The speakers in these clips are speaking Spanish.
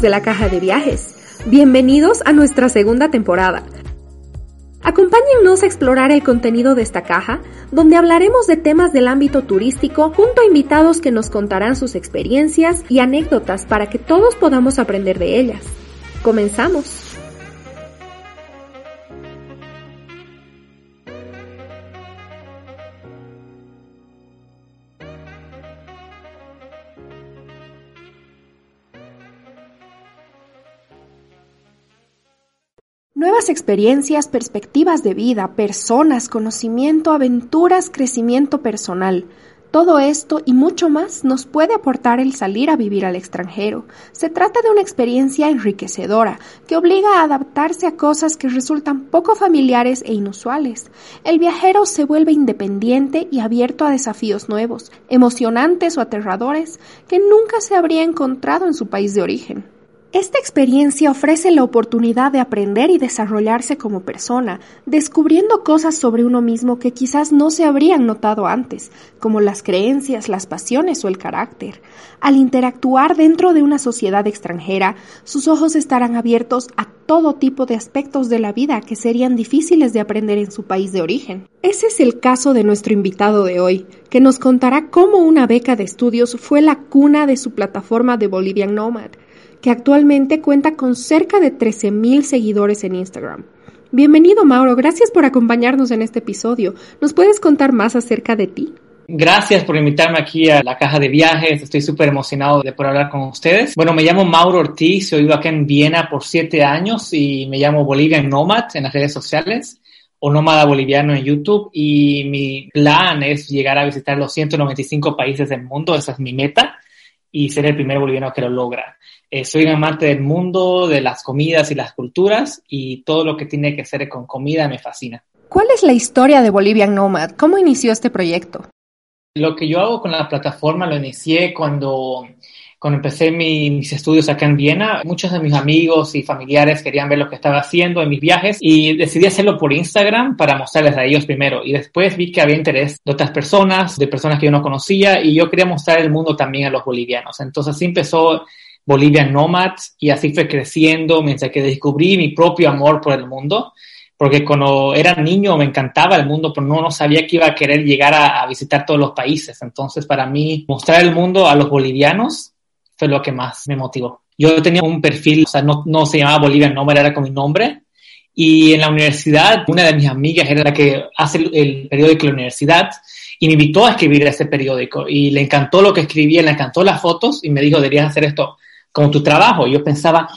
de la caja de viajes. Bienvenidos a nuestra segunda temporada. Acompáñennos a explorar el contenido de esta caja, donde hablaremos de temas del ámbito turístico junto a invitados que nos contarán sus experiencias y anécdotas para que todos podamos aprender de ellas. Comenzamos. Experiencias, perspectivas de vida, personas, conocimiento, aventuras, crecimiento personal. Todo esto y mucho más nos puede aportar el salir a vivir al extranjero. Se trata de una experiencia enriquecedora que obliga a adaptarse a cosas que resultan poco familiares e inusuales. El viajero se vuelve independiente y abierto a desafíos nuevos, emocionantes o aterradores que nunca se habría encontrado en su país de origen. Esta experiencia ofrece la oportunidad de aprender y desarrollarse como persona, descubriendo cosas sobre uno mismo que quizás no se habrían notado antes, como las creencias, las pasiones o el carácter. Al interactuar dentro de una sociedad extranjera, sus ojos estarán abiertos a todo tipo de aspectos de la vida que serían difíciles de aprender en su país de origen. Ese es el caso de nuestro invitado de hoy, que nos contará cómo una beca de estudios fue la cuna de su plataforma de Bolivian Nomad que actualmente cuenta con cerca de 13.000 seguidores en Instagram. Bienvenido Mauro, gracias por acompañarnos en este episodio. ¿Nos puedes contar más acerca de ti? Gracias por invitarme aquí a la caja de viajes. Estoy súper emocionado de poder hablar con ustedes. Bueno, me llamo Mauro Ortiz, he vivo acá en Viena por siete años y me llamo Bolivian Nomad en las redes sociales o Nómada Boliviano en YouTube y mi plan es llegar a visitar los 195 países del mundo, esa es mi meta y ser el primer boliviano que lo logra. Eh, soy un amante del mundo, de las comidas y las culturas y todo lo que tiene que ver con comida me fascina. ¿Cuál es la historia de Bolivian Nomad? ¿Cómo inició este proyecto? Lo que yo hago con la plataforma lo inicié cuando, cuando empecé mis estudios acá en Viena. Muchos de mis amigos y familiares querían ver lo que estaba haciendo en mis viajes y decidí hacerlo por Instagram para mostrarles a ellos primero. Y después vi que había interés de otras personas, de personas que yo no conocía y yo quería mostrar el mundo también a los bolivianos. Entonces así empezó Bolivian Nomads y así fue creciendo mientras que descubrí mi propio amor por el mundo, porque cuando era niño me encantaba el mundo, pero no, no sabía que iba a querer llegar a, visitar todos los países. Entonces, para mí, mostrar el mundo a los bolivianos fue lo que más me motivó. Yo tenía un perfil, o sea, no, no se llamaba Bolivian Nomad, era con mi nombre. Y en la universidad, una de mis amigas era la que hace el, periódico de la universidad y me invitó a escribir ese periódico y le encantó lo que escribía, le encantó las fotos y me dijo, deberías hacer esto con tu trabajo. Yo pensaba,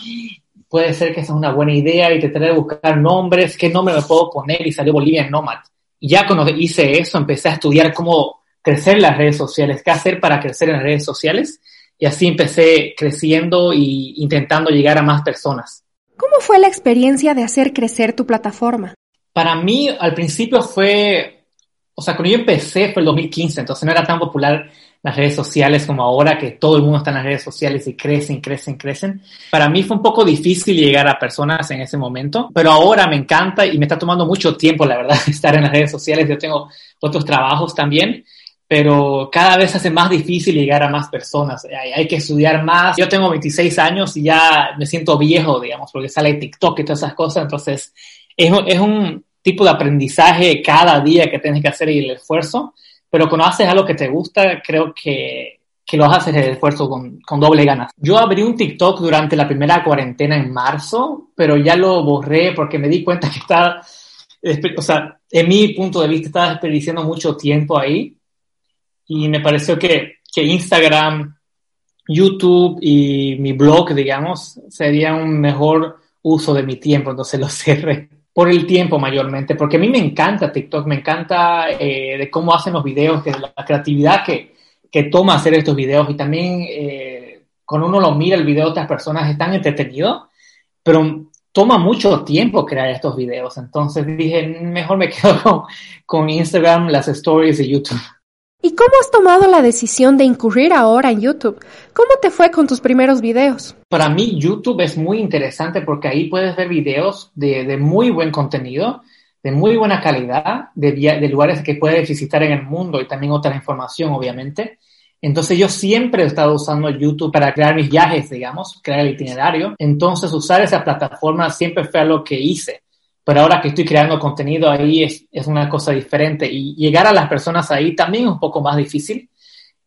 puede ser que esa es una buena idea y traté de buscar nombres, qué nombre me puedo poner y salió Bolivia Nomad. Y ya cuando hice eso, empecé a estudiar cómo crecer en las redes sociales, qué hacer para crecer en las redes sociales. Y así empecé creciendo e intentando llegar a más personas. ¿Cómo fue la experiencia de hacer crecer tu plataforma? Para mí, al principio fue, o sea, cuando yo empecé fue el 2015, entonces no era tan popular las redes sociales como ahora, que todo el mundo está en las redes sociales y crecen, crecen, crecen. Para mí fue un poco difícil llegar a personas en ese momento, pero ahora me encanta y me está tomando mucho tiempo, la verdad, estar en las redes sociales. Yo tengo otros trabajos también, pero cada vez hace más difícil llegar a más personas. Hay, que estudiar más. Yo tengo 26 años y ya me siento viejo, digamos, porque sale TikTok y todas esas cosas. Entonces, es, es un tipo de aprendizaje cada día que tienes que hacer y el esfuerzo pero cuando haces algo que te gusta, creo que, que lo haces el esfuerzo con, con, doble ganas. Yo abrí un TikTok durante la primera cuarentena en marzo, pero ya lo borré porque me di cuenta que estaba, o sea, en mi punto de vista estaba desperdiciando mucho tiempo ahí y me pareció que, que Instagram, YouTube y mi blog, digamos, sería un mejor uso de mi tiempo, entonces lo cerré por el tiempo mayormente, porque a mí me encanta TikTok, me encanta eh, de cómo hacen los videos, que la creatividad que, que toma hacer estos videos. Y también eh, cuando uno lo mira el video de otras personas es tan pero toma mucho tiempo crear estos videos, entonces dije, mejor me quedo con, con Instagram, las stories de YouTube. ¿Y cómo has tomado la decisión de incurrir ahora en YouTube? ¿Cómo te fue con tus primeros videos? Para mí YouTube es muy interesante porque ahí puedes ver videos de, muy buen contenido, de muy buena calidad, de, de, lugares que puedes visitar en el mundo y también otra información, obviamente. Entonces yo siempre he estado usando YouTube para crear mis viajes, digamos, crear el itinerario. Entonces usar esa plataforma siempre fue lo que hice. Pero ahora que estoy creando contenido ahí es, es una cosa diferente y llegar a las personas ahí también es un poco más difícil.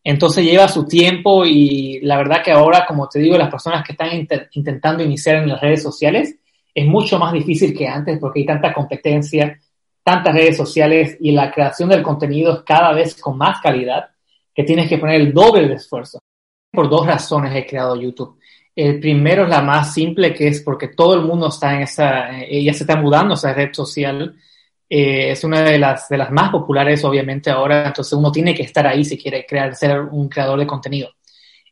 Entonces lleva su tiempo y la verdad que ahora, como te digo, las personas que están intentando iniciar en las redes sociales es mucho más difícil que antes porque hay tanta competencia, tantas redes sociales y la creación del contenido es cada vez con más calidad que tienes que poner el doble de esfuerzo. Por dos razones he creado YouTube. El primero es la más simple, que es porque todo el mundo está en esa, eh, ya se está mudando esa red social. Eh, es una de las, de las más populares, obviamente, ahora. Entonces uno tiene que estar ahí si quiere crear, ser un creador de contenido.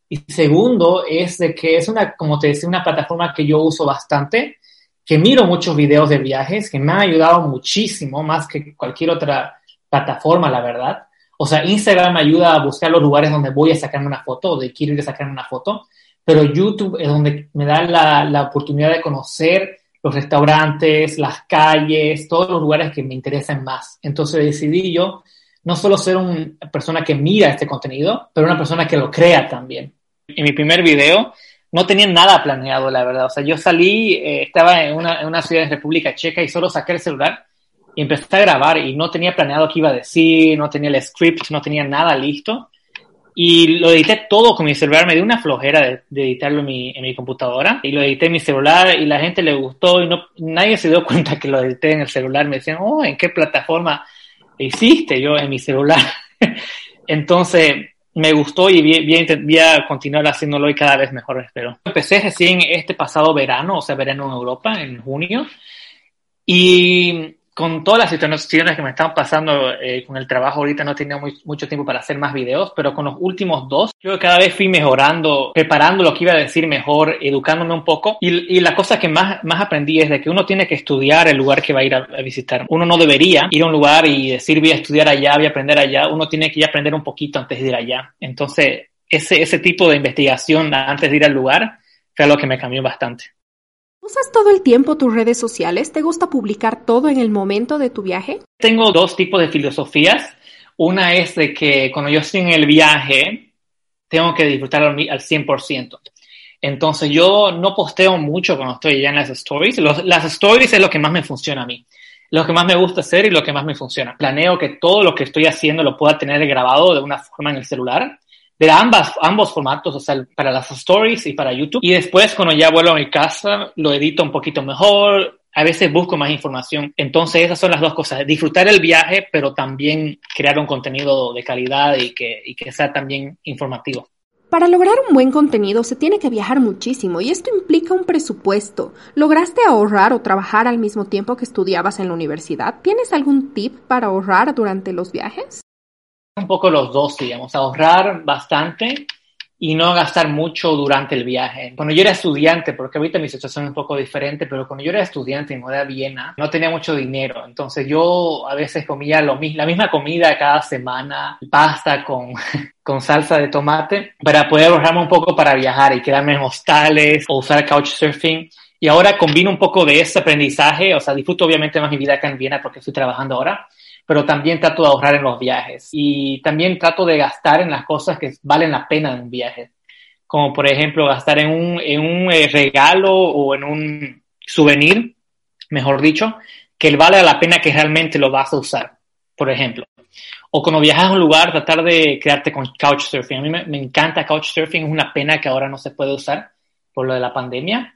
Y segundo es de que es una, como te decía, una plataforma que yo uso bastante, que miro muchos videos de viajes, que me ha ayudado muchísimo, más que cualquier otra plataforma, la verdad. O sea, Instagram me ayuda a buscar los lugares donde voy a sacarme una foto, donde quiero ir a sacarme una foto, pero YouTube es donde me da la, la oportunidad de conocer los restaurantes, las calles, todos los lugares que me interesan más. Entonces decidí yo no solo ser una persona que mira este contenido, pero una persona que lo crea también. En mi primer video no tenía nada planeado, la verdad. O sea, yo salí, eh, estaba en una, en una ciudad de República Checa y solo saqué el celular y empecé a grabar y no tenía planeado qué iba a decir, no tenía el script, no tenía nada listo. Y lo edité todo con mi celular, me dio una flojera de, editarlo en mi, en mi, computadora. Y lo edité en mi celular y la gente le gustó y no, nadie se dio cuenta que lo edité en el celular. Me decían, oh, ¿en qué plataforma hiciste? Yo en mi celular. Entonces me gustó y voy, voy, a continuar haciéndolo y cada vez mejor, espero. Empecé recién este pasado verano, o sea, verano en Europa, en junio. Y con todas las situaciones que me están pasando eh, con el trabajo ahorita no tenía mucho tiempo para hacer más videos, pero con los últimos dos yo cada vez fui mejorando, preparando lo que iba a decir mejor, educándome un poco y, y la cosa que más, más aprendí es de que uno tiene que estudiar el lugar que va a ir a, visitar. Uno no debería ir a un lugar y decir voy a estudiar allá, voy a aprender allá, uno tiene que ir a aprender un poquito antes de ir allá. Entonces ese, ese tipo de investigación antes de ir al lugar fue algo que me cambió bastante. ¿Usas todo el tiempo tus redes sociales? ¿Te gusta publicar todo en el momento de tu viaje? Tengo dos tipos de filosofías. Una es de que cuando yo estoy en el viaje, tengo que disfrutar al 100%. Entonces yo no posteo mucho cuando estoy ya en las stories. las stories es lo que más me funciona a mí. Lo que más me gusta hacer y lo que más me funciona. Planeo que todo lo que estoy haciendo lo pueda tener grabado de una forma en el celular de ambas, ambos formatos, o sea, para las stories y para YouTube. Y después, cuando ya vuelvo a mi casa, lo edito un poquito mejor. A veces busco más información. Entonces, esas son las dos cosas. Disfrutar el viaje, pero también crear un contenido de calidad y que, y que sea también informativo. Para lograr un buen contenido se tiene que viajar muchísimo y esto implica un presupuesto. ¿Lograste ahorrar o trabajar al mismo tiempo que estudiabas en la universidad? ¿Tienes algún tip para ahorrar durante los viajes? Un poco los dos, digamos, ahorrar bastante y no gastar mucho durante el viaje. Cuando yo era estudiante, porque ahorita mi situación es un poco diferente, pero cuando yo era estudiante en a Viena, no tenía mucho dinero. Entonces yo a veces comía lo, la misma comida cada semana, pasta con, con salsa de tomate, para poder ahorrarme un poco para viajar y quedarme en hostales o usar couchsurfing. Y ahora combino un poco de ese aprendizaje, o sea, disfruto obviamente más mi vida acá en Viena porque estoy trabajando ahora, pero también trato de ahorrar en los viajes y también trato de gastar en las cosas que valen la pena en un viaje, como por ejemplo gastar en un, en un eh, regalo o en un souvenir, mejor dicho, que vale la pena que realmente lo vas a usar, por ejemplo. O cuando viajas a un lugar, tratar de quedarte con Couchsurfing. A mí me, me encanta Couchsurfing, es una pena que ahora no se puede usar por lo de la pandemia,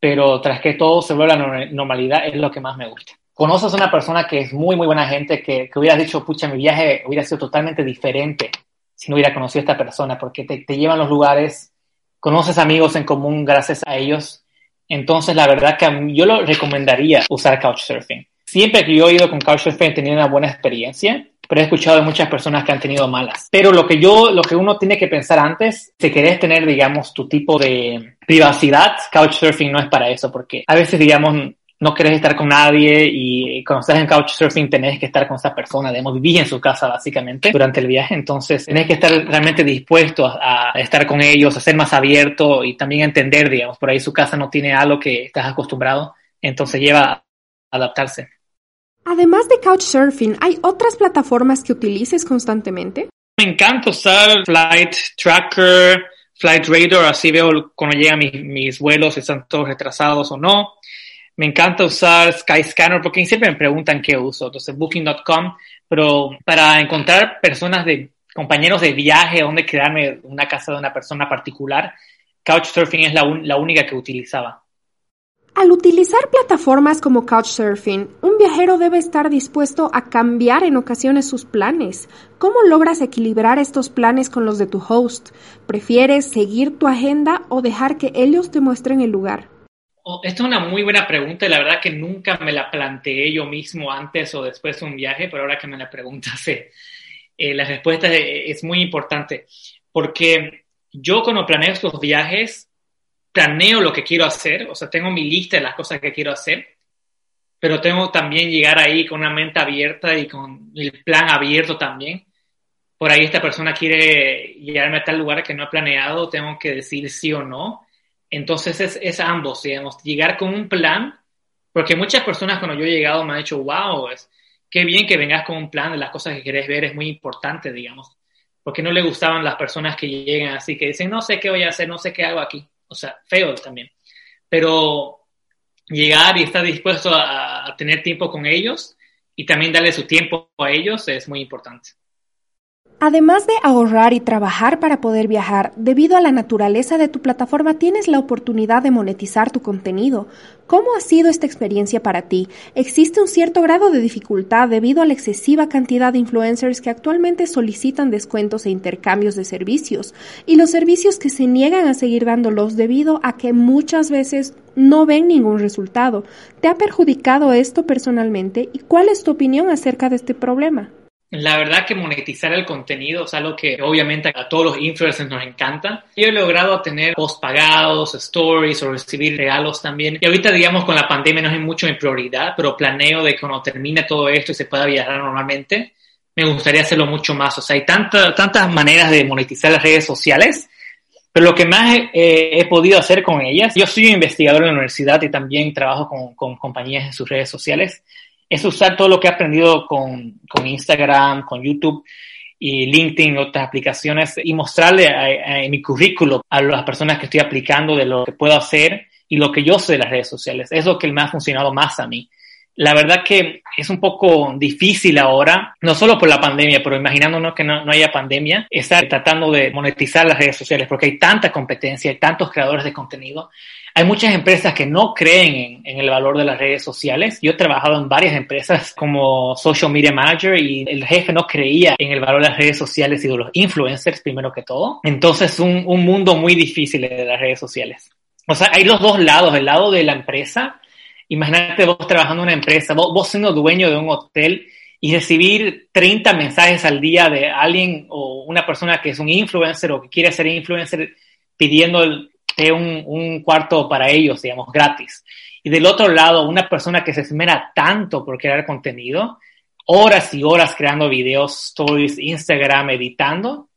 pero tras que todo se vuelva a la normalidad es lo que más me gusta conoces a una persona que es muy, muy buena gente, que, que hubieras dicho, pucha, mi viaje hubiera sido totalmente diferente si no hubiera conocido a esta persona, porque te, te llevan los lugares, conoces amigos en común gracias a ellos. Entonces, la verdad que yo lo recomendaría usar Couchsurfing. Siempre que yo he ido con Couchsurfing he tenido una buena experiencia, pero he escuchado de muchas personas que han tenido malas. Pero lo que yo, lo que uno tiene que pensar antes, si querés tener, digamos, tu tipo de privacidad, Couchsurfing no es para eso, porque a veces, digamos, no querés estar con nadie y cuando estás en Couchsurfing tenés que estar con esa persona, debemos vivir en su casa básicamente durante el viaje, entonces tenés que estar realmente dispuesto a, estar con ellos, a ser más abierto y también entender, digamos, por ahí su casa no tiene algo que estás acostumbrado, entonces lleva a adaptarse. Además de Couchsurfing, ¿hay otras plataformas que utilices constantemente? Me encanta usar Flight Tracker, Flight Radar, así veo cuando llegan mis, mis vuelos, si están todos retrasados o no. Me encanta usar Skyscanner porque siempre me preguntan qué uso. Entonces, booking.com, pero para encontrar personas de compañeros de viaje, donde quedarme una casa de una persona particular, Couchsurfing es la, la única que utilizaba. Al utilizar plataformas como Couchsurfing, un viajero debe estar dispuesto a cambiar en ocasiones sus planes. ¿Cómo logras equilibrar estos planes con los de tu host? ¿Prefieres seguir tu agenda o dejar que ellos te muestren el lugar? Oh, esta es una muy buena pregunta y la verdad que nunca me la planteé yo mismo antes o después de un viaje, pero ahora que me la preguntas, eh, la respuesta es, muy importante porque yo cuando planeo estos viajes, planeo lo que quiero hacer, o sea, tengo mi lista de las cosas que quiero hacer, pero tengo también llegar ahí con una mente abierta y con el plan abierto también. Por ahí esta persona quiere llegarme a tal lugar que no he planeado, tengo que decir sí o no. Entonces es, es ambos, digamos, llegar con un plan, porque muchas personas cuando yo he llegado me han dicho, wow, es, qué bien que vengas con un plan de las cosas que querés ver, es muy importante, digamos, porque no le gustaban las personas que llegan así, que dicen, no sé qué voy a hacer, no sé qué hago aquí o sea, feo también. Pero llegar y estar dispuesto a, a tener tiempo con ellos y también darle su tiempo a ellos es muy importante. Además de ahorrar y trabajar para poder viajar, debido a la naturaleza de tu plataforma tienes la oportunidad de monetizar tu contenido. ¿Cómo ha sido esta experiencia para ti? Existe un cierto grado de dificultad debido a la excesiva cantidad de influencers que actualmente solicitan descuentos e intercambios de servicios y los servicios que se niegan a seguir dándolos debido a que muchas veces no ven ningún resultado. ¿Te ha perjudicado esto personalmente y cuál es tu opinión acerca de este problema? La verdad que monetizar el contenido es algo que obviamente a todos los influencers nos encanta. Yo he logrado tener post pagados, stories o recibir regalos también. Y ahorita, digamos, con la pandemia no es mucho mi prioridad, pero planeo de que cuando termine todo esto y se pueda viajar normalmente, me gustaría hacerlo mucho más. O sea, hay tantas maneras de monetizar las redes sociales, pero lo que más he podido hacer con ellas, yo soy investigador en la universidad y también trabajo con, con compañías en sus redes sociales es usar todo lo que he aprendido con, con Instagram, con YouTube y LinkedIn, otras aplicaciones, y mostrarle en mi currículo a las personas que estoy aplicando de lo que puedo hacer y lo que yo sé de las redes sociales. Es lo que me ha funcionado más a mí. La verdad que es un poco difícil ahora, no solo por la pandemia, pero imaginándonos que no, no, haya pandemia, estar tratando de monetizar las redes sociales porque hay tanta competencia, hay tantos creadores de contenido hay muchas empresas que no creen en, el valor de las redes sociales. Yo he trabajado en varias empresas como social media manager y el jefe no creía en el valor de las redes sociales y de los influencers primero que todo. Entonces, un, un mundo muy difícil de las redes sociales. O sea, hay los dos lados, el lado de la empresa. Imagínate vos trabajando en una empresa, vos, vos siendo dueño de un hotel y recibir 30 mensajes al día de alguien o una persona que es un influencer o que quiere ser influencer pidiendo el, un, un, cuarto para ellos, digamos, gratis. Y del otro lado, una persona que se esmera tanto por crear contenido, horas y horas creando videos, stories, Instagram, editando,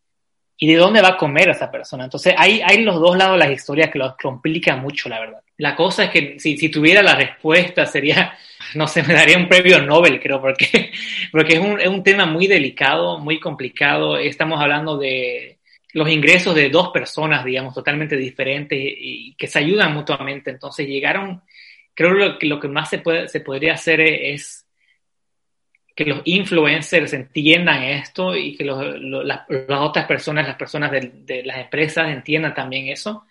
¿y de dónde va a comer esa persona? Entonces, hay, hay los dos lados de las historias que lo complican mucho, la verdad. La cosa es que si, si tuviera la respuesta sería, no sé, me daría un premio Nobel, creo, porque, porque es un, es un tema muy delicado, muy complicado. Estamos hablando de, los ingresos de dos personas, digamos, totalmente diferentes y que se ayudan mutuamente. Entonces llegaron, creo que lo que más se, puede, se podría hacer es que los influencers entiendan esto y que las, otras personas, las personas de, las empresas entiendan también eso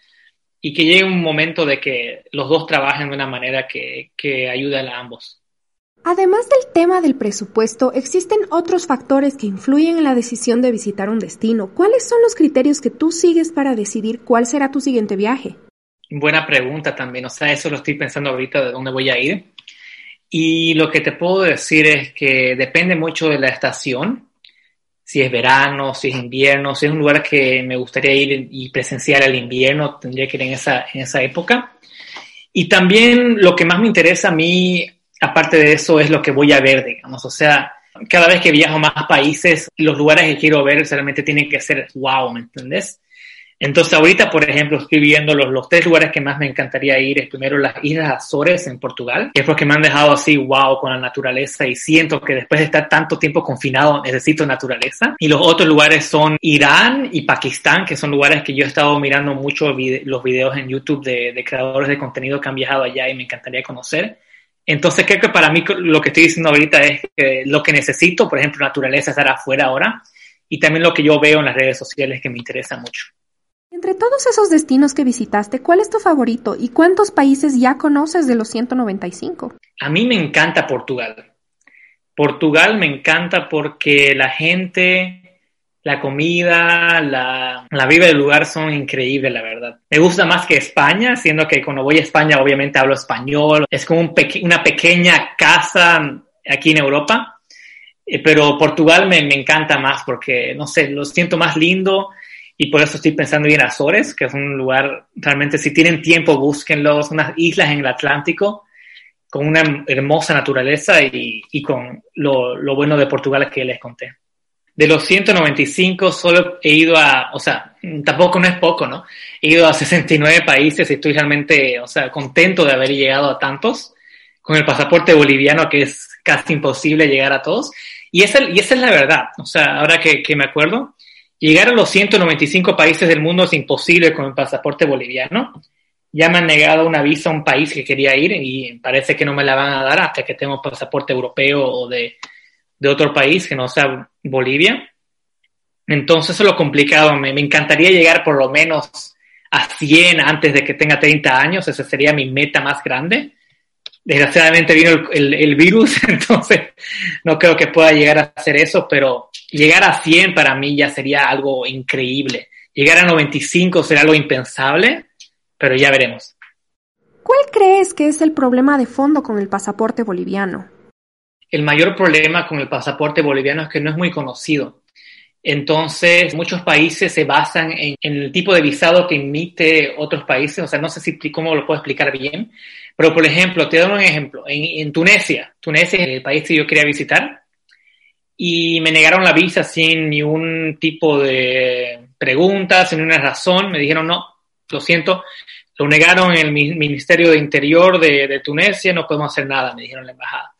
y que llegue un momento de que los dos trabajen de una manera que, que ayude a ambos. Además del tema del presupuesto, existen otros factores que influyen en la decisión de visitar un destino. ¿Cuáles son los criterios que tú sigues para decidir cuál será tu siguiente viaje? Buena pregunta también, o sea, eso lo estoy pensando ahorita de dónde voy a ir. Y lo que te puedo decir es que depende mucho de la estación, si es verano, si es invierno, si es un lugar que me gustaría ir y presenciar el invierno, tendría que ir en esa, en esa época. Y también lo que más me interesa a mí aparte de eso es lo que voy a ver, digamos, o sea, cada vez que viajo a más países, los lugares que quiero ver realmente tienen que ser wow, ¿me entendés? Entonces ahorita, por ejemplo, estoy viendo los, los tres lugares que más me encantaría ir. Es primero las Islas Azores en Portugal, es porque me han dejado así, wow, con la naturaleza y siento que después de estar tanto tiempo confinado necesito naturaleza. Y los otros lugares son Irán y Pakistán, que son lugares que yo he estado mirando mucho los videos en YouTube de, creadores de contenido que han viajado allá y me encantaría conocer. Entonces creo que para mí lo que estoy diciendo ahorita es que lo que necesito, por ejemplo, naturaleza, estar afuera ahora y también lo que yo veo en las redes sociales que me interesa mucho. Entre todos esos destinos que visitaste, ¿cuál es tu favorito y cuántos países ya conoces de los 195? A mí me encanta Portugal. Portugal me encanta porque la gente, la comida, la, la vida del lugar son increíbles, la verdad. Me gusta más que España, siendo que cuando voy a España obviamente hablo español. Es como una pequeña casa aquí en Europa. Eh, pero Portugal me, me encanta más porque, no sé, lo siento más lindo y por eso estoy pensando en Azores, que es un lugar, realmente si tienen tiempo, búsquenlos, unas islas en el Atlántico con una hermosa naturaleza y, y con lo, lo, bueno de Portugal que les conté. De los 195 solo he ido a, o sea, tampoco no es poco, ¿no? He ido a 69 países y estoy realmente, o sea, contento de haber llegado a tantos con el pasaporte boliviano que es casi imposible llegar a todos. Y esa, y esa es la verdad, o sea, ahora que, que me acuerdo, Llegar a los 195 países del mundo es imposible con el pasaporte boliviano. Ya me han negado una visa a un país que quería ir y parece que no me la van a dar hasta que tenga un pasaporte europeo o de, otro país que no sea Bolivia. Entonces eso es lo complicado. Me, me, encantaría llegar por lo menos a 100 antes de que tenga 30 años. Esa sería mi meta más grande. Desgraciadamente vino el, el, el virus, entonces no creo que pueda llegar a hacer eso, pero llegar a 100 para mí ya sería algo increíble. Llegar a 95 será algo impensable, pero ya veremos. ¿Cuál crees que es el problema de fondo con el pasaporte boliviano? El mayor problema con el pasaporte boliviano es que no es muy conocido. Entonces, muchos países se basan en, en, el tipo de visado que emite otros países. O sea, no sé si cómo lo puedo explicar bien. Pero, por ejemplo, te doy un ejemplo. En, en Tunesia, Tunesia es el país que yo quería visitar y me negaron la visa sin ningún tipo de preguntas, sin una razón. Me dijeron, no, lo siento, lo negaron en el Ministerio de Interior de, de Tunesia, no podemos hacer nada, me dijeron la embajada.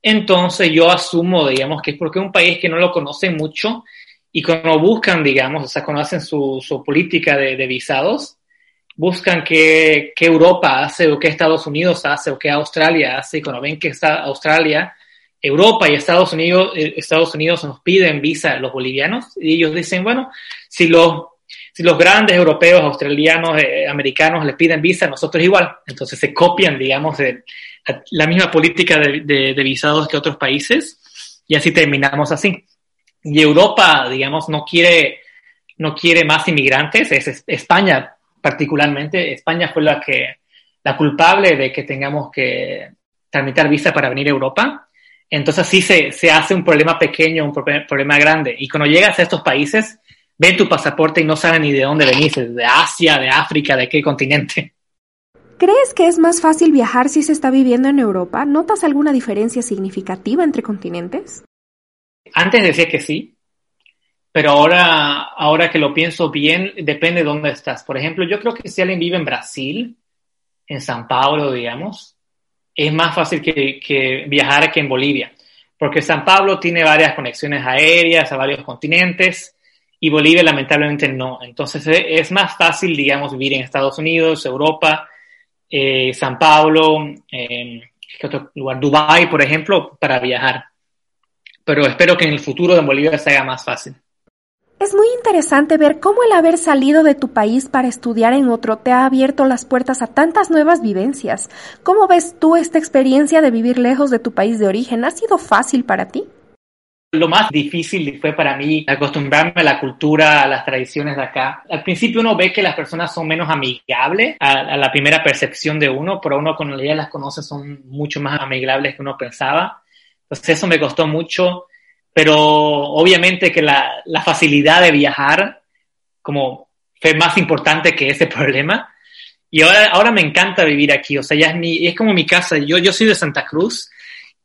Entonces yo asumo, digamos, que es porque es un país que no lo conoce mucho y cuando buscan, digamos, o sea, conocen su, su política de, de, visados, buscan qué, qué Europa hace o qué Estados Unidos hace o qué Australia hace y cuando ven que está Australia Europa y Estados Unidos, eh, Estados Unidos nos piden visa los bolivianos y ellos dicen, bueno, si los, si los grandes europeos, australianos, eh, americanos les piden visa, nosotros igual. Entonces se copian, digamos, de, la misma política de, de, de, visados que otros países y así terminamos así. Y Europa, digamos, no quiere, no quiere más inmigrantes, es España particularmente. España fue la que, la culpable de que tengamos que tramitar visa para venir a Europa entonces sí se, se hace un problema pequeño, un problema grande. Y cuando llegas a estos países, ven tu pasaporte y no saben ni de dónde venís, de Asia, de África, de qué continente. ¿Crees que es más fácil viajar si se está viviendo en Europa? ¿Notas alguna diferencia significativa entre continentes? Antes decía que sí, pero ahora, ahora que lo pienso bien, depende de dónde estás. Por ejemplo, yo creo que si alguien vive en Brasil, en San Paulo, digamos, es más fácil que, viajar que en Bolivia, porque San Pablo tiene varias conexiones aéreas a varios continentes y Bolivia lamentablemente no. Entonces e, es más fácil, digamos, vivir en Estados Unidos, Europa, San Pablo, eh, ¿qué otro lugar? Dubai, por ejemplo, para viajar. Pero espero que en el futuro en Bolivia se haga más fácil. Es muy interesante ver cómo el haber salido de tu país para estudiar en otro te ha abierto las puertas a tantas nuevas vivencias. ¿Cómo ves tú esta experiencia de vivir lejos de tu país de origen? ¿Ha sido fácil para ti? Lo más difícil fue para mí acostumbrarme a la cultura, a las tradiciones de acá. Al principio uno ve que las personas son menos amigables a, la primera percepción de uno, pero uno cuando ya las conoce son mucho más amigables que uno pensaba. Entonces eso me costó mucho pero obviamente que la, la, facilidad de viajar como fue más importante que ese problema. Y ahora, ahora me encanta vivir aquí, o sea, ya es, mi, es como mi casa. Yo, yo soy de Santa Cruz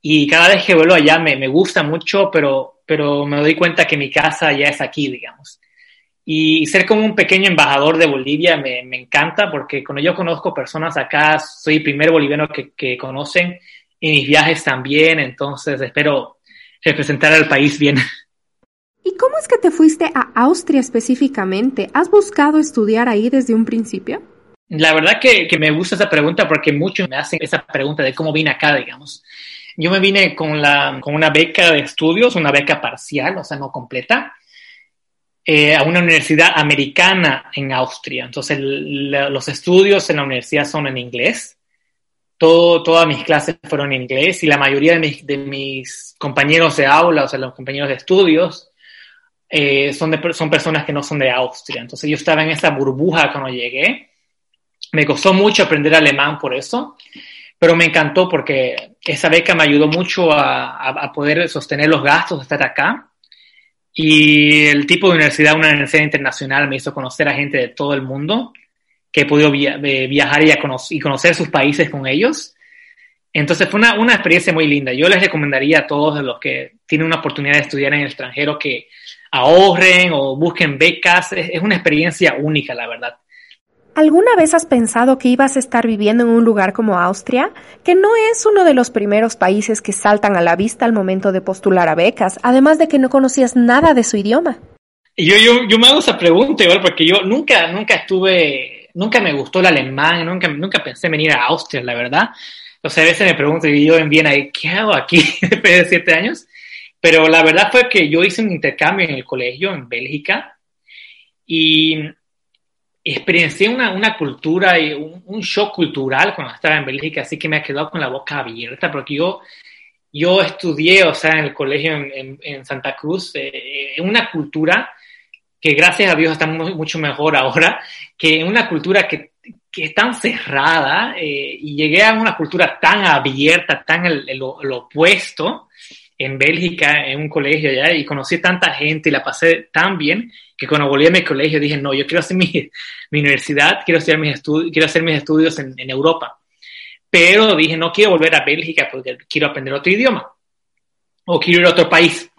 y cada vez que vuelvo allá me, me gusta mucho, pero, pero me doy cuenta que mi casa ya es aquí, digamos. Y ser como un pequeño embajador de Bolivia me, me encanta porque cuando yo conozco personas acá, soy el primer boliviano que, que conocen y mis viajes también, entonces espero representar al país bien. ¿Y cómo es que te fuiste a Austria específicamente? ¿Has buscado estudiar ahí desde un principio? La verdad que, que, me gusta esa pregunta porque muchos me hacen esa pregunta de cómo vine acá, digamos. Yo me vine con, la, con una beca de estudios, una beca parcial, o sea, no completa, eh, a una universidad americana en Austria. Entonces, la, los estudios en la universidad son en inglés. Todo, todas mis clases fueron en inglés y la mayoría de mis, de mis compañeros de aula, o sea, los compañeros de estudios, eh, son, de, son personas que no son de Austria. Entonces, yo estaba en esa burbuja cuando llegué me costó mucho aprender alemán por eso, pero me encantó porque esa beca me ayudó mucho a, a, poder sostener los gastos de estar acá. Y el tipo de universidad, una universidad internacional, me hizo conocer a gente de todo el mundo, que he podido via viajar y, conocer, y, conocer sus países con ellos. Entonces fue una, una, experiencia muy linda. Yo les recomendaría a todos los que tienen una oportunidad de estudiar en el extranjero que ahorren o busquen becas. Es, es una experiencia única, la verdad. ¿Alguna vez has pensado que ibas a estar viviendo en un lugar como Austria, que no es uno de los primeros países que saltan a la vista al momento de postular a becas, además de que no conocías nada de su idioma? Yo, yo, yo me hago esa pregunta igual porque yo nunca, nunca estuve, nunca me gustó el alemán, nunca, nunca pensé en venir a Austria, la verdad. O sea, a veces me pregunto, y yo en Viena, ¿qué hago aquí después de siete años? Pero la verdad fue que yo hice un intercambio en el colegio en Bélgica y experiencié una, una cultura y un, un, shock cultural cuando estaba en Bélgica, así que me ha quedado con la boca abierta, porque yo, yo estudié, o sea, en el colegio en, Santa Cruz, eh, en una cultura que gracias a Dios está muy, mucho mejor ahora, que en una cultura que, que es tan cerrada, eh, y llegué a una cultura tan abierta, tan el, el, el opuesto, en Bélgica, en un colegio allá, y conocí tanta gente y la pasé tan bien que cuando volví a mi colegio dije, no, yo quiero hacer mi, mi universidad, quiero hacer mis, quiero hacer mis estudios en, en, Europa. Pero dije, no quiero volver a Bélgica porque quiero aprender otro idioma o quiero ir a otro país.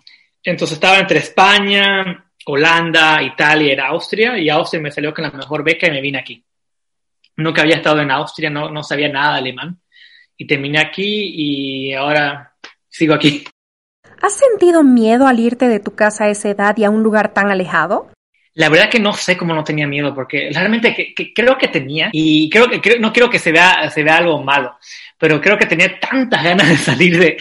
Entonces estaba entre España, Holanda, Italia, era Austria, y Austria me salió con la mejor beca y me vine aquí. Nunca había estado en Austria, no, no sabía nada de alemán. Y terminé aquí y ahora sigo aquí. ¿Has sentido miedo al irte de tu casa a esa edad y a un lugar tan alejado? La verdad que no sé cómo no tenía miedo, porque realmente que, que creo que tenía, y creo que creo, no quiero que se vea, se vea algo malo, pero creo que tenía tantas ganas de salir de,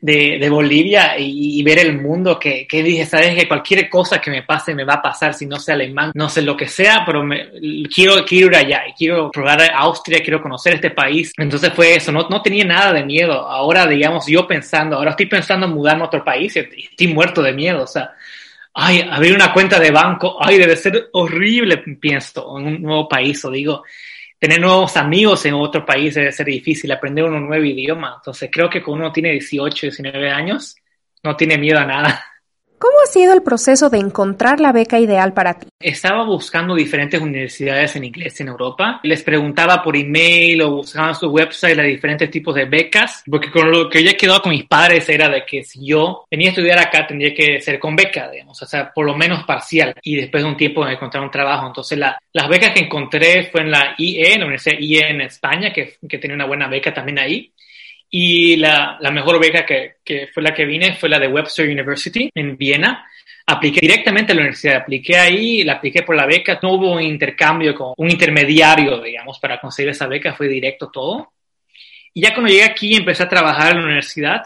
de, de Bolivia y, y, ver el mundo que, que, dije, sabes que cualquier cosa que me pase me va a pasar si no sé alemán, no sé lo que sea, pero me, quiero, quiero ir allá y quiero probar Austria, quiero conocer este país. Entonces fue eso, no, no tenía nada de miedo. Ahora, digamos, yo pensando, ahora estoy pensando en mudarme a otro país y estoy muerto de miedo, o sea ay, abrir una cuenta de banco, ay, debe ser horrible, pienso, en un nuevo país, o digo, tener nuevos amigos en otro país debe ser difícil, aprender un nuevo idioma. Entonces creo que cuando uno tiene 18, 19 años, no tiene miedo a nada. ¿Cómo ha sido el proceso de encontrar la beca ideal para ti? Estaba buscando diferentes universidades en inglés en Europa. Les preguntaba por email o buscaba su website los diferentes tipos de becas, porque con lo que yo he quedado con mis padres era de que si yo venía a estudiar acá tendría que ser con beca, digamos, o sea, por lo menos parcial. Y después de un tiempo me encontrar un trabajo. Entonces la, las becas que encontré fue en la IE, en la Universidad IE en España, que, que tenía una buena beca también ahí. Y la, la mejor beca que, que, fue la que vine fue la de Webster University en Viena. Apliqué directamente a la universidad, apliqué ahí, la apliqué por la beca, no hubo un intercambio con un intermediario, digamos, para conseguir esa beca, fue directo todo. Y ya cuando llegué aquí empecé a trabajar en la universidad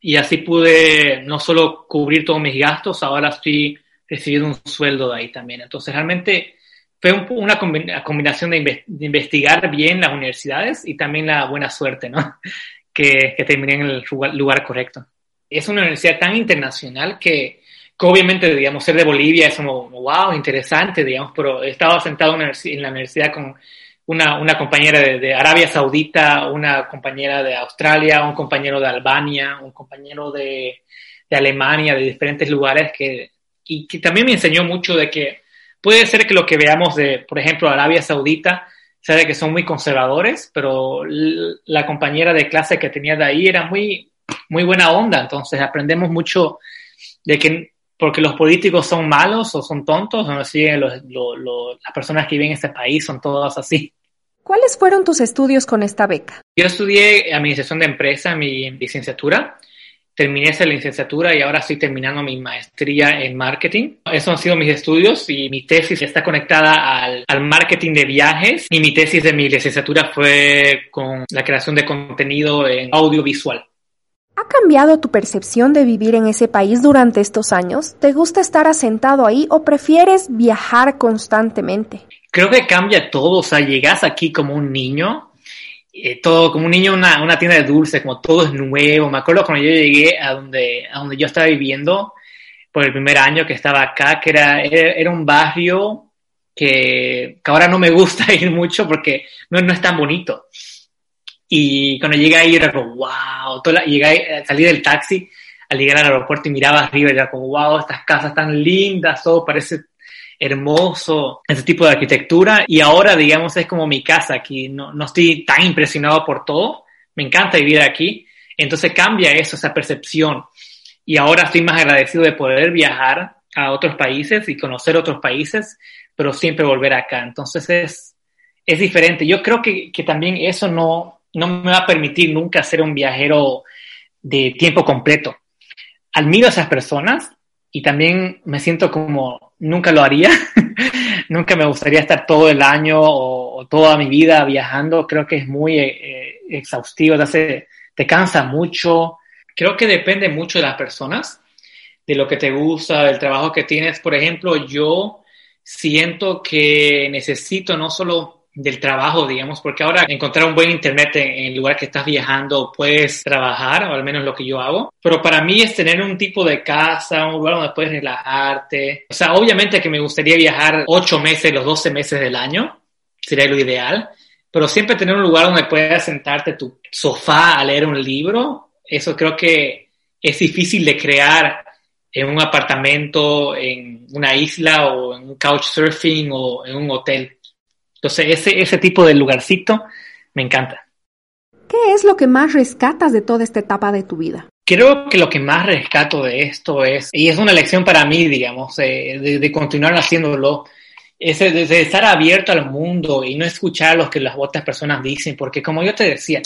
y así pude no solo cubrir todos mis gastos, ahora estoy recibiendo un sueldo de ahí también. Entonces realmente fue un, una combinación de, investigar bien las universidades y también la buena suerte, ¿no? Que, que terminé en el lugar, lugar, correcto. Es una universidad tan internacional que, que, obviamente, digamos, ser de Bolivia es como, wow, interesante, digamos, pero estaba sentado en la universidad con una, una compañera de, de, Arabia Saudita, una compañera de Australia, un compañero de Albania, un compañero de, de Alemania, de diferentes lugares que, y que también me enseñó mucho de que Puede ser que lo que veamos de, por ejemplo, Arabia Saudita, sea de que son muy conservadores, pero la compañera de clase que tenía de ahí era muy, muy buena onda, entonces aprendemos mucho de que porque los políticos son malos o son tontos, o no siguen los, las personas que viven en este país, son todas así. ¿Cuáles fueron tus estudios con esta beca? Yo estudié Administración de Empresa, mi licenciatura, terminé esa licenciatura y ahora estoy terminando mi maestría en marketing. Esos han sido mis estudios y mi tesis está conectada al, al, marketing de viajes y mi tesis de mi licenciatura fue con la creación de contenido en audiovisual. ¿Ha cambiado tu percepción de vivir en ese país durante estos años? ¿Te gusta estar asentado ahí o prefieres viajar constantemente? Creo que cambia todo, o sea, llegas aquí como un niño eh, todo como un niño una, una, tienda de dulces, como todo es nuevo. Me acuerdo cuando yo llegué a donde, a donde yo estaba viviendo por el primer año que estaba acá, que era, era, un barrio que, que, ahora no me gusta ir mucho porque no, no es tan bonito. Y cuando llegué ahí era como, wow, toda llegué, salí del taxi al llegar al aeropuerto y miraba arriba y era como, wow, estas casas tan lindas, todo parece hermoso ese tipo de arquitectura y ahora digamos es como mi casa aquí, no, no estoy tan impresionado por todo, me encanta vivir aquí, entonces cambia eso, esa percepción. Y ahora estoy más agradecido de poder viajar a otros países y conocer otros países, pero siempre volver acá, entonces es, es diferente, yo creo que, que también eso no, no me va a permitir nunca ser un viajero de tiempo completo. Admiro a esas personas y también me siento como nunca lo haría. nunca me gustaría estar todo el año o, toda mi vida viajando. Creo que es muy eh, exhaustivo, te, hace, te cansa mucho. Creo que depende mucho de las personas, de lo que te gusta, del trabajo que tienes. Por ejemplo, yo siento que necesito no solo del trabajo, digamos, porque ahora encontrar un buen internet en, el lugar que estás viajando puedes trabajar, o al menos lo que yo hago, pero para mí es tener un tipo de casa, un lugar donde puedes relajarte. O sea, obviamente que me gustaría viajar ocho meses, los doce meses del año, sería lo ideal, pero siempre tener un lugar donde puedas sentarte tu sofá a leer un libro, eso creo que es difícil de crear en un apartamento, en una isla o en un couchsurfing o en un hotel. Entonces, ese, ese tipo de lugarcito me encanta. ¿Qué es lo que más rescatas de toda esta etapa de tu vida? Creo que lo que más rescato de esto es, y es una lección para mí, digamos, eh, de, continuar haciéndolo, es de, estar abierto al mundo y no escuchar lo que las otras personas dicen, porque como yo te decía,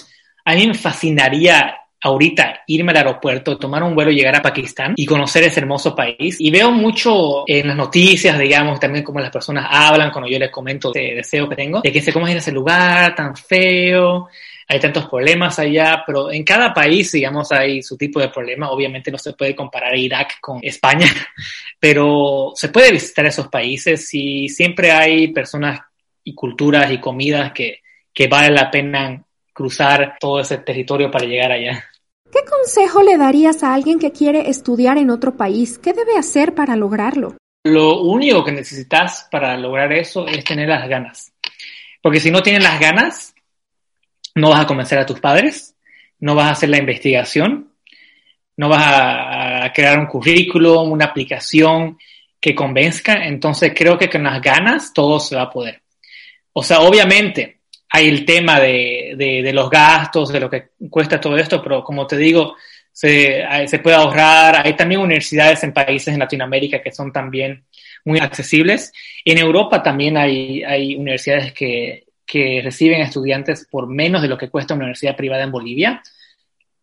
a mí me fascinaría ahorita irme al aeropuerto, tomar un vuelo llegar a Pakistán y conocer ese hermoso país. Y veo mucho en las noticias, digamos, también como las personas hablan cuando yo les comento de deseo que tengo, de que sé cómo es ese lugar tan feo, hay tantos problemas allá, pero en cada país, digamos, hay su tipo de problema. Obviamente no se puede comparar Irak con España, pero se puede visitar esos países y siempre hay personas y culturas y comidas que, que vale la pena cruzar todo ese territorio para llegar allá. ¿Qué consejo le darías a alguien que quiere estudiar en otro país? ¿Qué debe hacer para lograrlo? Lo único que necesitas para lograr eso es tener las ganas. Porque si no tienes las ganas, no vas a convencer a tus padres, no vas a hacer la investigación, no vas a, crear un currículum, una aplicación que convenzca. Entonces creo que con las ganas todo se va a poder. O sea, obviamente, hay el tema de, de, los gastos, de lo que cuesta todo esto, pero como te digo, se, se, puede ahorrar. Hay también universidades en países en Latinoamérica que son también muy accesibles. En Europa también hay, hay universidades que, que reciben estudiantes por menos de lo que cuesta una universidad privada en Bolivia.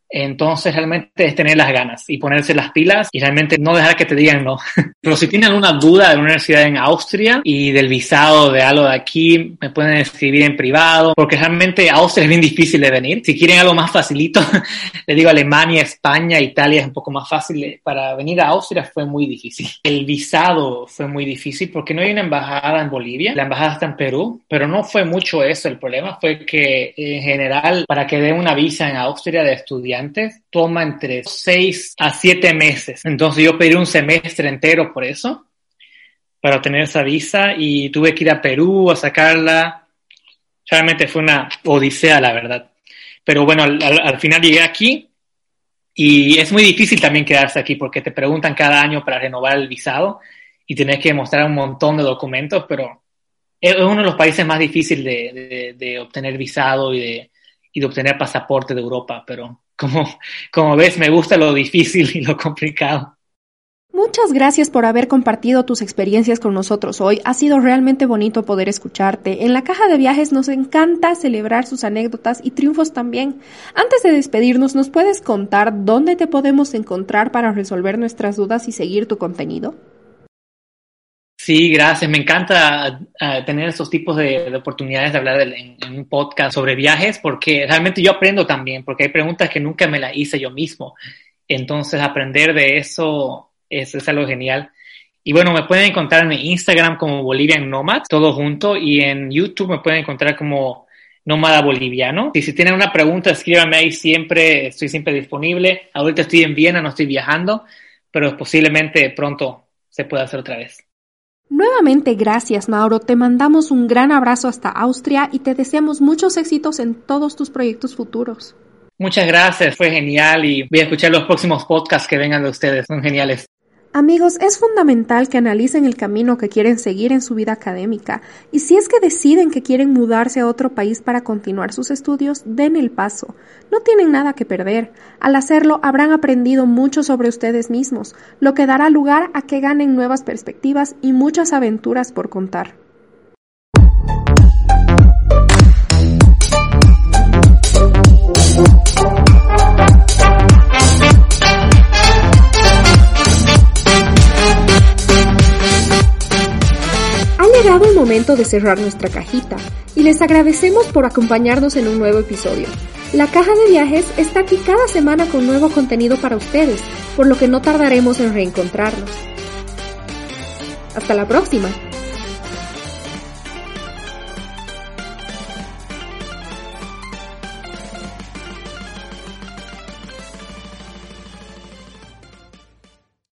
Entonces realmente es tener las ganas y ponerse las pilas y realmente no dejar que te digan no. Pero si tienen alguna duda de una universidad en Austria y del visado de algo de aquí, me pueden escribir en privado, porque realmente Austria es bien difícil de venir. Si quieren algo más facilito, les digo Alemania, España, Italia es un poco más fácil. Para venir a Austria fue muy difícil. El visado fue muy difícil porque no hay una embajada en Bolivia, la embajada está en Perú, pero no fue mucho eso. El problema fue que en general para que den una visa en Austria de estudiante toma entre 6 a 7 meses. Entonces yo pedí un semestre entero por eso, para tener esa visa y tuve que ir a Perú a sacarla. Realmente fue una odisea, la verdad. Pero bueno, al, final llegué aquí y es muy difícil también quedarse aquí porque te preguntan cada año para renovar el visado y tienes que mostrar un montón de documentos, pero es uno de los países más difíciles de, de obtener visado y de, y de obtener pasaporte de Europa, pero como, como ves, me gusta lo difícil y lo complicado. Muchas gracias por haber compartido tus experiencias con nosotros hoy. Ha sido realmente bonito poder escucharte. En la caja de viajes nos encanta celebrar sus anécdotas y triunfos también. Antes de despedirnos, ¿nos puedes contar dónde te podemos encontrar para resolver nuestras dudas y seguir tu contenido? Sí, gracias. Me encanta uh, tener esos tipos de, de, oportunidades de hablar en, en, un podcast sobre viajes porque realmente yo aprendo también, porque hay preguntas que nunca me las hice yo mismo. Entonces, aprender de eso es, es algo genial. Y bueno, me pueden encontrar en Instagram como Bolivian Nomad, todo junto, y en YouTube me pueden encontrar como Nómada Boliviano. Y si tienen una pregunta, escríbanme ahí siempre, estoy siempre disponible. Ahorita estoy en Viena, no estoy viajando, pero posiblemente pronto se pueda hacer otra vez. Nuevamente gracias Mauro, te mandamos un gran abrazo hasta Austria y te deseamos muchos éxitos en todos tus proyectos futuros. Muchas gracias, fue genial y voy a escuchar los próximos podcasts que vengan de ustedes, son geniales. Amigos, es fundamental que analicen el camino que quieren seguir en su vida académica y si es que deciden que quieren mudarse a otro país para continuar sus estudios, den el paso. No tienen nada que perder. Al hacerlo habrán aprendido mucho sobre ustedes mismos, lo que dará lugar a que ganen nuevas perspectivas y muchas aventuras por contar. Llegado el momento de cerrar nuestra cajita y les agradecemos por acompañarnos en un nuevo episodio. La caja de viajes está aquí cada semana con nuevo contenido para ustedes, por lo que no tardaremos en reencontrarnos. Hasta la próxima.